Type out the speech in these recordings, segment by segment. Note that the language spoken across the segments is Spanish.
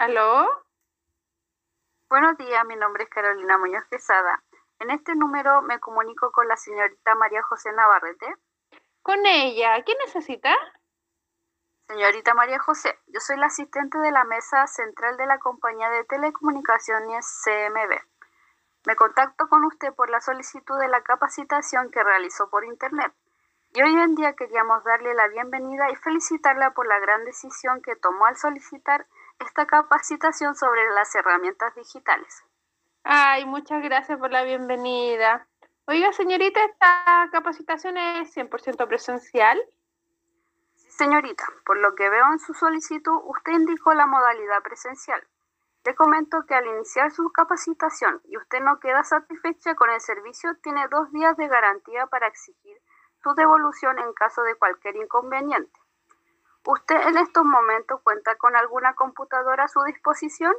¿Aló? Buenos días, mi nombre es Carolina Muñoz Quesada. En este número me comunico con la señorita María José Navarrete. Con ella. ¿Qué necesita? Señorita María José, yo soy la asistente de la mesa central de la compañía de telecomunicaciones CMB. Me contacto con usted por la solicitud de la capacitación que realizó por Internet. Y hoy en día queríamos darle la bienvenida y felicitarla por la gran decisión que tomó al solicitar esta capacitación sobre las herramientas digitales. Ay, muchas gracias por la bienvenida. Oiga, señorita, ¿esta capacitación es 100% presencial? Sí, señorita. Por lo que veo en su solicitud, usted indicó la modalidad presencial. Le comento que al iniciar su capacitación y usted no queda satisfecha con el servicio, tiene dos días de garantía para exigir su devolución en caso de cualquier inconveniente. ¿Usted en estos momentos cuenta con alguna computadora a su disposición?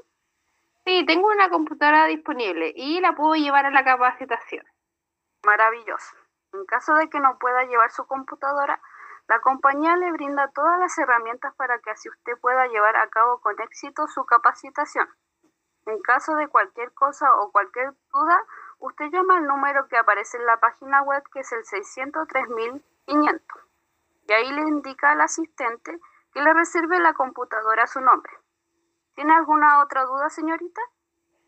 Sí, tengo una computadora disponible y la puedo llevar a la capacitación. Maravilloso. En caso de que no pueda llevar su computadora, la compañía le brinda todas las herramientas para que así usted pueda llevar a cabo con éxito su capacitación. En caso de cualquier cosa o cualquier duda, usted llama al número que aparece en la página web que es el 603.500 y ahí le indica al asistente que le reserve la computadora a su nombre. ¿Tiene alguna otra duda, señorita?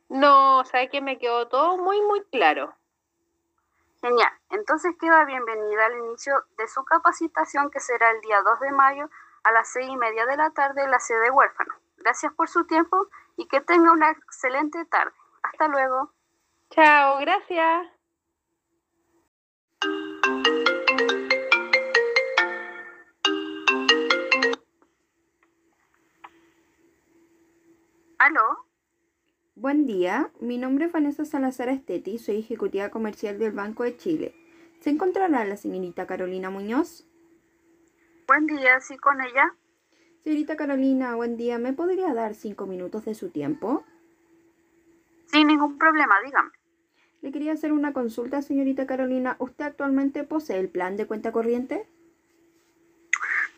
No, sabe que me quedó todo muy, muy claro. Genial. Entonces queda bienvenida al inicio de su capacitación que será el día 2 de mayo a las seis y media de la tarde en la sede huérfano. Gracias por su tiempo y que tenga una excelente tarde. Hasta luego. Chao, gracias. Buen día, mi nombre es Vanessa Salazar Esteti, soy ejecutiva comercial del Banco de Chile. ¿Se encontrará la señorita Carolina Muñoz? Buen día, sí, con ella. Señorita Carolina, buen día, ¿me podría dar cinco minutos de su tiempo? Sin ningún problema, dígame. Le quería hacer una consulta, señorita Carolina. ¿Usted actualmente posee el plan de cuenta corriente?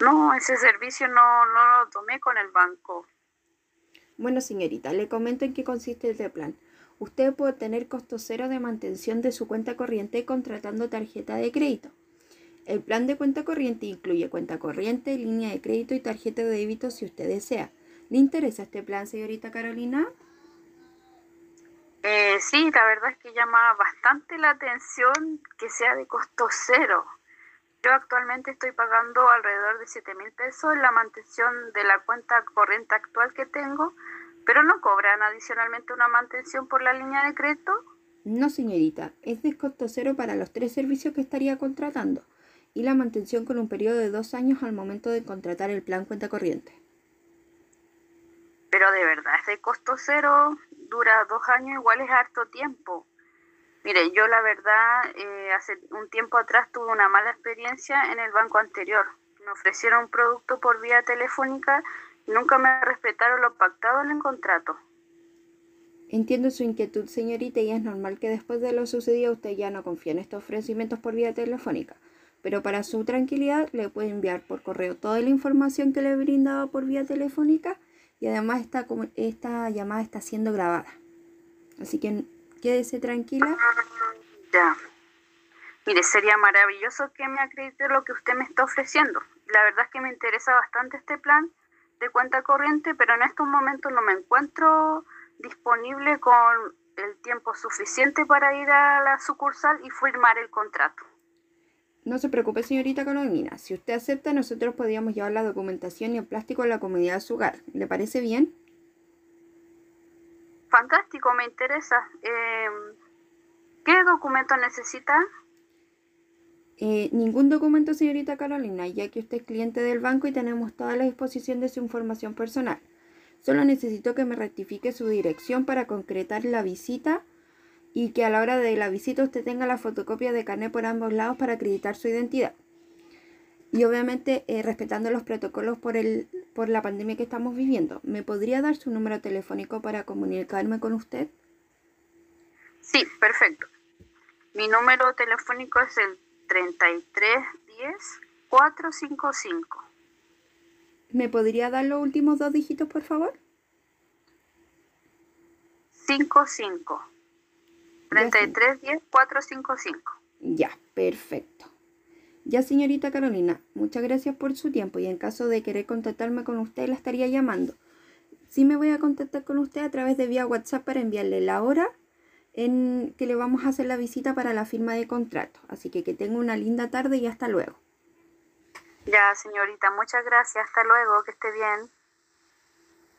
No, ese servicio no, no lo tomé con el banco. Bueno, señorita, le comento en qué consiste este plan. Usted puede tener costo cero de mantención de su cuenta corriente contratando tarjeta de crédito. El plan de cuenta corriente incluye cuenta corriente, línea de crédito y tarjeta de débito si usted desea. ¿Le interesa este plan, señorita Carolina? Eh, sí, la verdad es que llama bastante la atención que sea de costo cero. Yo actualmente estoy pagando alrededor de 7 mil pesos la mantención de la cuenta corriente actual que tengo, pero no cobran adicionalmente una mantención por la línea de crédito. No, señorita, es de costo cero para los tres servicios que estaría contratando y la mantención con un periodo de dos años al momento de contratar el plan cuenta corriente. Pero de verdad, es de costo cero, dura dos años, igual es harto tiempo. Mire, yo la verdad, eh, hace un tiempo atrás tuve una mala experiencia en el banco anterior. Me ofrecieron un producto por vía telefónica y nunca me respetaron lo pactado en el contrato. Entiendo su inquietud, señorita, y es normal que después de lo sucedido usted ya no confíe en estos ofrecimientos por vía telefónica. Pero para su tranquilidad le puedo enviar por correo toda la información que le he brindado por vía telefónica y además esta, esta llamada está siendo grabada. Así que quédese tranquila. Ya. Mire, sería maravilloso que me acredite lo que usted me está ofreciendo. La verdad es que me interesa bastante este plan de cuenta corriente, pero en estos momentos no me encuentro disponible con el tiempo suficiente para ir a la sucursal y firmar el contrato. No se preocupe, señorita Carolina. Si usted acepta, nosotros podríamos llevar la documentación y el plástico a la comunidad de su hogar. ¿Le parece bien? Fantástico, me interesa. Eh, ¿Qué documento necesita? Eh, ningún documento, señorita Carolina, ya que usted es cliente del banco y tenemos toda la disposición de su información personal. Solo necesito que me rectifique su dirección para concretar la visita y que a la hora de la visita usted tenga la fotocopia de carnet por ambos lados para acreditar su identidad. Y obviamente eh, respetando los protocolos por, el, por la pandemia que estamos viviendo. ¿Me podría dar su número telefónico para comunicarme con usted? Sí, perfecto. Mi número telefónico es el 3310-455. ¿Me podría dar los últimos dos dígitos, por favor? 55. 3310 455. Ya, perfecto. Ya, señorita Carolina, muchas gracias por su tiempo y en caso de querer contactarme con usted, la estaría llamando. Sí me voy a contactar con usted a través de vía WhatsApp para enviarle la hora en que le vamos a hacer la visita para la firma de contrato. Así que que tenga una linda tarde y hasta luego. Ya, señorita, muchas gracias. Hasta luego, que esté bien.